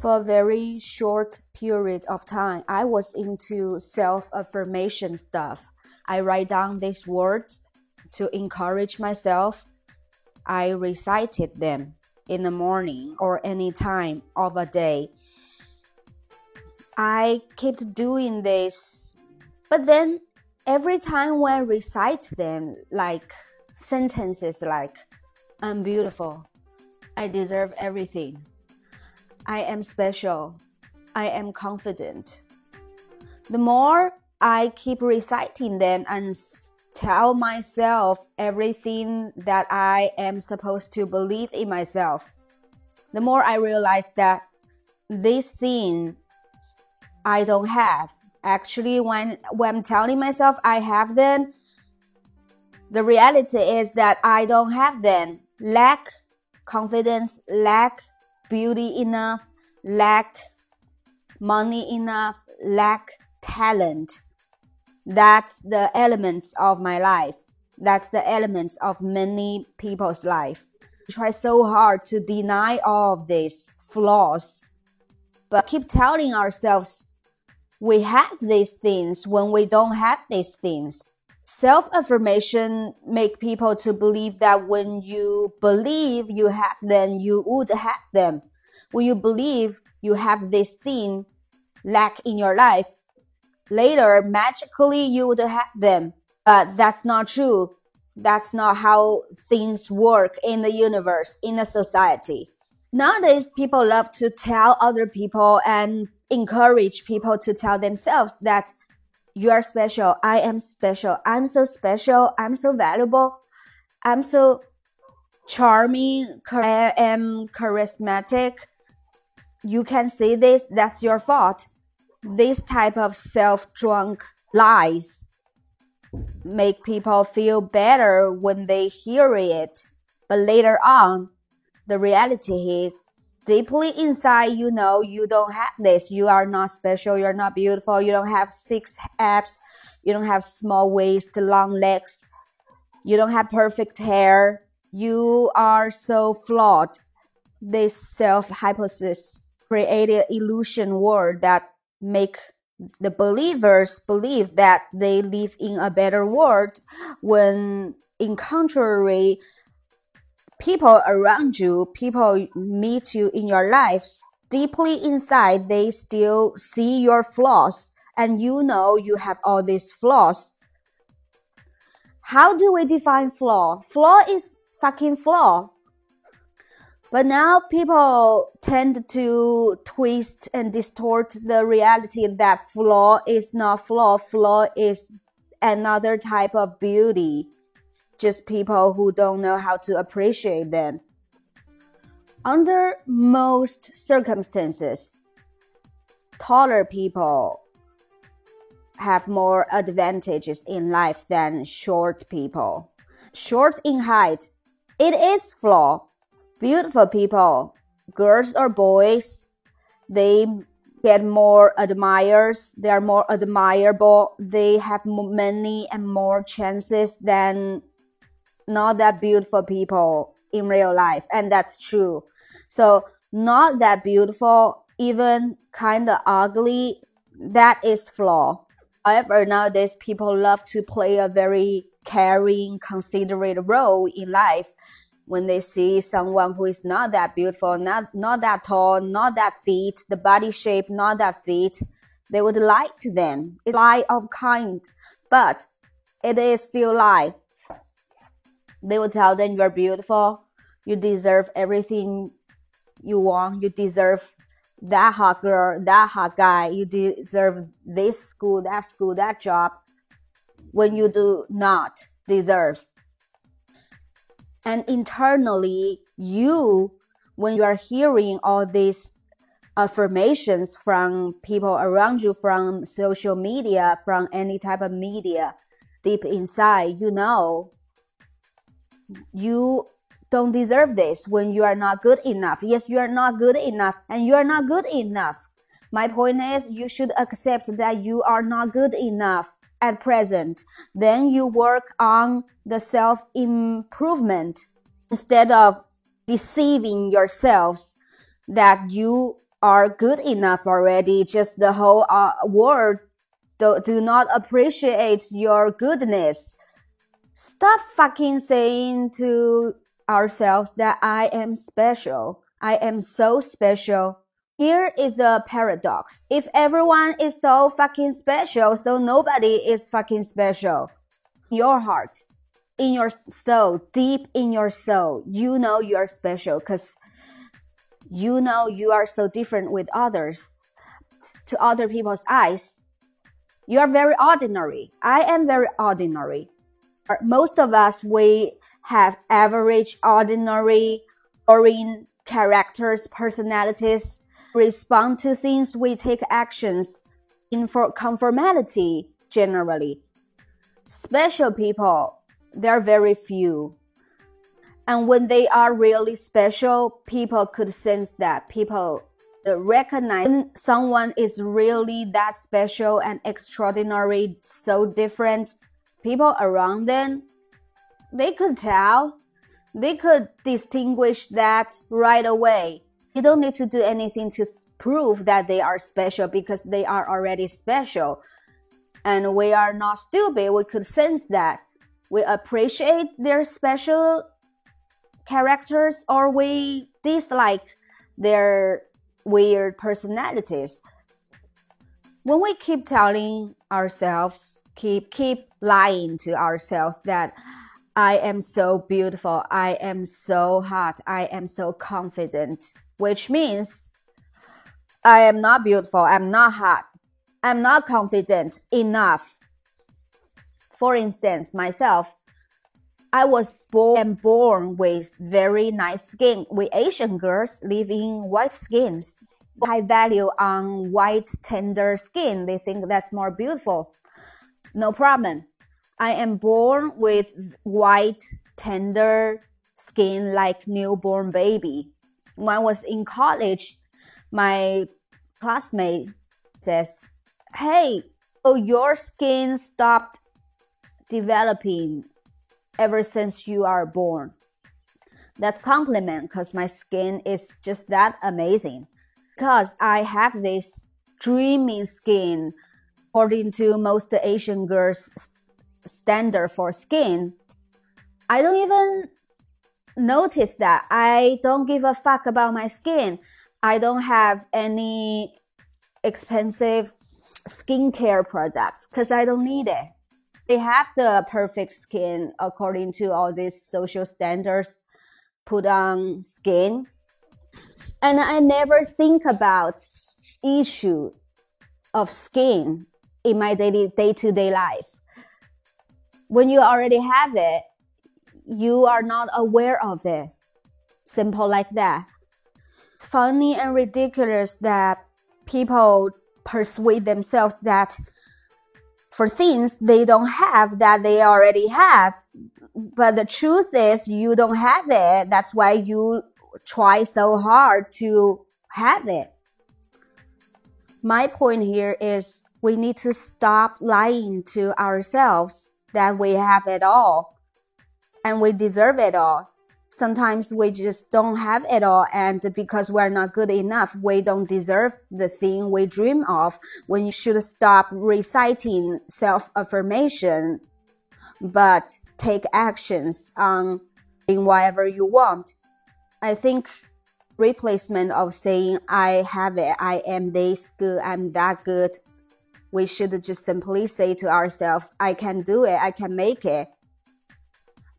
For a very short period of time, I was into self affirmation stuff. I write down these words to encourage myself. I recited them in the morning or any time of a day. I kept doing this, but then every time when I recite them, like sentences like, I'm beautiful, I deserve everything, I am special, I am confident. The more I keep reciting them and tell myself everything that I am supposed to believe in myself, the more I realize that these things I don't have. Actually, when, when I'm telling myself I have them, the reality is that I don't have them. Lack confidence, lack beauty enough, lack money enough, lack talent. That's the elements of my life. That's the elements of many people's life. We try so hard to deny all of these flaws, but keep telling ourselves we have these things when we don't have these things. Self affirmation make people to believe that when you believe you have them, you would have them. When you believe you have this thing lack in your life, later magically you would have them. But that's not true. That's not how things work in the universe, in a society. Nowadays, people love to tell other people and encourage people to tell themselves that you are special. I am special. I'm so special. I'm so valuable. I'm so charming. I am charismatic. You can say this. That's your fault. This type of self-drunk lies make people feel better when they hear it. But later on, the reality deeply inside you know you don't have this. You are not special. You're not beautiful. You don't have six abs. You don't have small waist long legs. You don't have perfect hair. You are so flawed. This self hypothesis created illusion world that make the believers believe that they live in a better world when in contrary people around you, people meet you in your life, deeply inside, they still see your flaws and you know you have all these flaws. How do we define flaw? Flaw is fucking flaw. But now people tend to twist and distort the reality that flaw is not flaw. Flaw is another type of beauty just people who don't know how to appreciate them. Under most circumstances, taller people have more advantages in life than short people. Short in height, it is flaw. Beautiful people, girls or boys, they get more admirers. They are more admirable. They have many and more chances than not that beautiful people in real life. And that's true. So not that beautiful, even kind of ugly, that is flaw. However, nowadays people love to play a very caring, considerate role in life when they see someone who is not that beautiful, not not that tall, not that fit, the body shape not that fit, they would like them. It's lie of kind, but it is still lie. They will tell them you're beautiful, you deserve everything you want, you deserve that hot girl, that hot guy, you deserve this school, that school, that job, when you do not deserve. And internally, you, when you are hearing all these affirmations from people around you, from social media, from any type of media, deep inside, you know you don't deserve this when you are not good enough. Yes, you are not good enough and you are not good enough. My point is you should accept that you are not good enough at present. Then you work on the self improvement instead of deceiving yourselves that you are good enough already. Just the whole uh, world do, do not appreciate your goodness. Stop fucking saying to ourselves that I am special. I am so special. Here is a paradox. If everyone is so fucking special, so nobody is fucking special. Your heart, in your soul, deep in your soul, you know you're special because you know you are so different with others. To other people's eyes, you are very ordinary. I am very ordinary. Most of us, we have average, ordinary, boring characters, personalities, respond to things, we take actions in for conformity generally. Special people, there are very few. And when they are really special, people could sense that people recognize someone is really that special and extraordinary, so different. People around them, they could tell, they could distinguish that right away. You don't need to do anything to prove that they are special because they are already special. And we are not stupid. We could sense that. We appreciate their special characters or we dislike their weird personalities. When we keep telling ourselves, keep keep lying to ourselves that I am so beautiful, I am so hot, I am so confident, which means I am not beautiful, I'm not hot, I'm not confident enough. For instance, myself, I was born and born with very nice skin. We Asian girls live in white skins. High value on white tender skin. They think that's more beautiful. No problem. I am born with white tender skin like newborn baby. When I was in college, my classmate says, "Hey, oh your skin stopped developing ever since you are born. That's compliment because my skin is just that amazing. Because I have this dreamy skin, according to most Asian girls' standard for skin. I don't even notice that. I don't give a fuck about my skin. I don't have any expensive skincare products because I don't need it they have the perfect skin according to all these social standards put on skin and i never think about issue of skin in my daily day-to-day life when you already have it you are not aware of it simple like that it's funny and ridiculous that people persuade themselves that for things they don't have that they already have. But the truth is you don't have it. That's why you try so hard to have it. My point here is we need to stop lying to ourselves that we have it all and we deserve it all. Sometimes we just don't have it all and because we're not good enough we don't deserve the thing we dream of. We should stop reciting self-affirmation but take actions on in whatever you want. I think replacement of saying i have it. I am this good. I'm that good we should just simply say to ourselves i can do it i can make it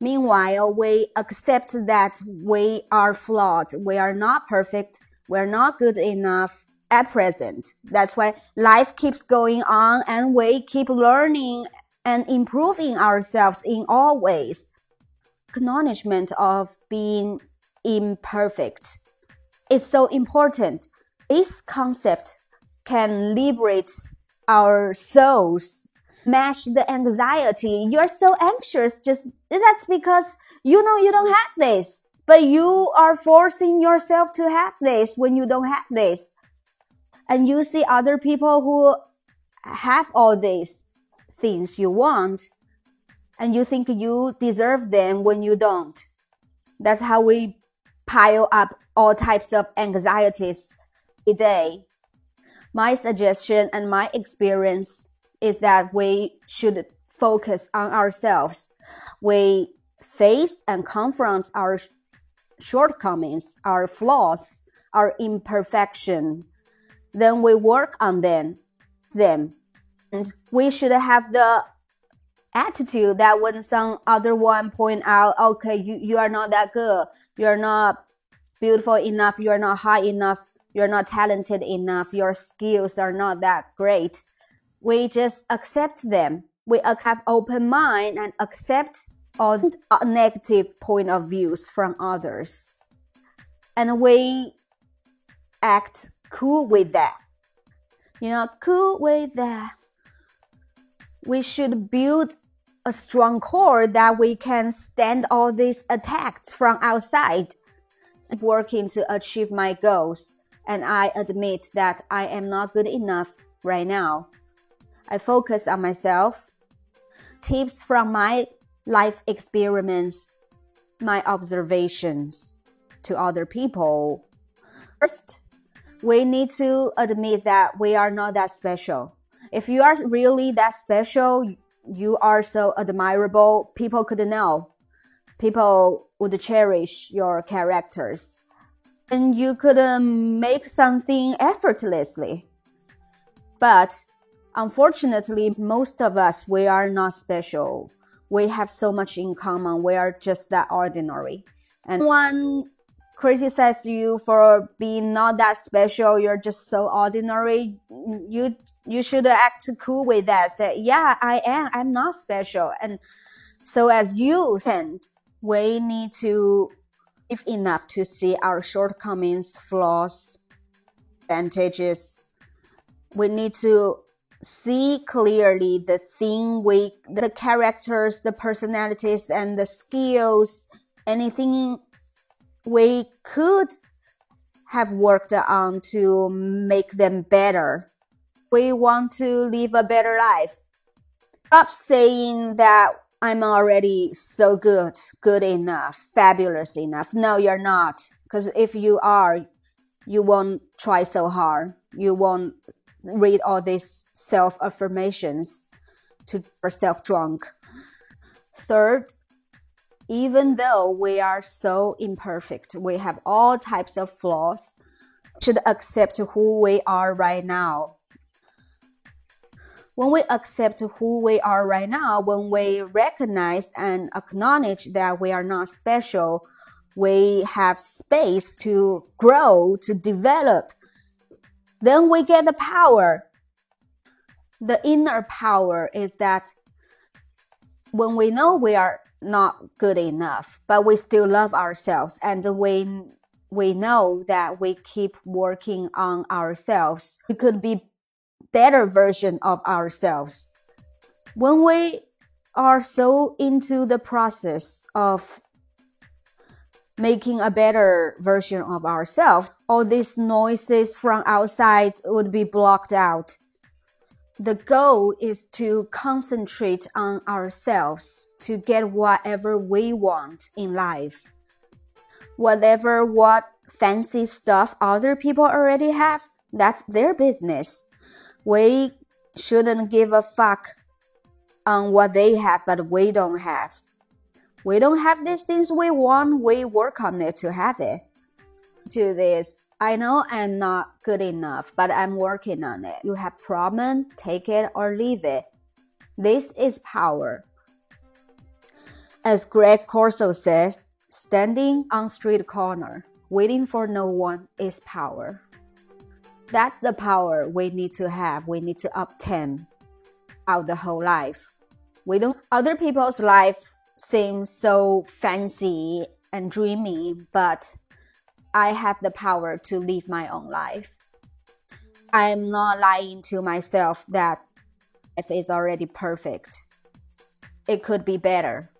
Meanwhile, we accept that we are flawed. We are not perfect. We're not good enough at present. That's why life keeps going on and we keep learning and improving ourselves in all ways. Acknowledgement of being imperfect is so important. This concept can liberate our souls match the anxiety. You're so anxious. Just that's because you know you don't have this, but you are forcing yourself to have this when you don't have this. And you see other people who have all these things you want and you think you deserve them when you don't. That's how we pile up all types of anxieties a day. My suggestion and my experience is that we should focus on ourselves. We face and confront our shortcomings, our flaws, our imperfection. Then we work on them. Them. And we should have the attitude that when some other one point out, okay, you, you are not that good, you're not beautiful enough, you're not high enough, you're not talented enough, your skills are not that great. We just accept them. We have open mind and accept all uh, negative point of views from others. And we act cool with that. You know, cool with that. We should build a strong core that we can stand all these attacks from outside, working to achieve my goals. And I admit that I am not good enough right now. I focus on myself. Tips from my life experiments, my observations to other people. First, we need to admit that we are not that special. If you are really that special, you are so admirable, people could know. People would cherish your characters. And you could um, make something effortlessly. But unfortunately, most of us, we are not special. We have so much in common. We are just that ordinary. And one criticize you for being not that special. You're just so ordinary. You you should act cool with that. Say, yeah, I am. I'm not special. And so as you send, we need to if enough to see our shortcomings, flaws, advantages. We need to see clearly the thing we the characters, the personalities and the skills, anything we could have worked on to make them better. We want to live a better life. Stop saying that I'm already so good, good enough, fabulous enough. No, you're not. Because if you are, you won't try so hard. You won't read all these self affirmations to yourself drunk. Third, even though we are so imperfect, we have all types of flaws, should accept who we are right now. When we accept who we are right now, when we recognize and acknowledge that we are not special, we have space to grow, to develop, then we get the power. The inner power is that when we know we are not good enough, but we still love ourselves and we we know that we keep working on ourselves. We could be better version of ourselves. When we are so into the process of making a better version of ourselves, all these noises from outside would be blocked out. The goal is to concentrate on ourselves to get whatever we want in life. Whatever what fancy stuff other people already have, that's their business. We shouldn't give a fuck on what they have, but we don't have. We don't have these things we want, we work on it to have it. To this, I know I'm not good enough, but I'm working on it. You have problem, take it or leave it. This is power. As Greg Corso says, standing on street corner, waiting for no one is power. That's the power we need to have. We need to obtain out the whole life. We don't other people's life seems so fancy and dreamy, but I have the power to live my own life. I'm not lying to myself that if it's already perfect. It could be better.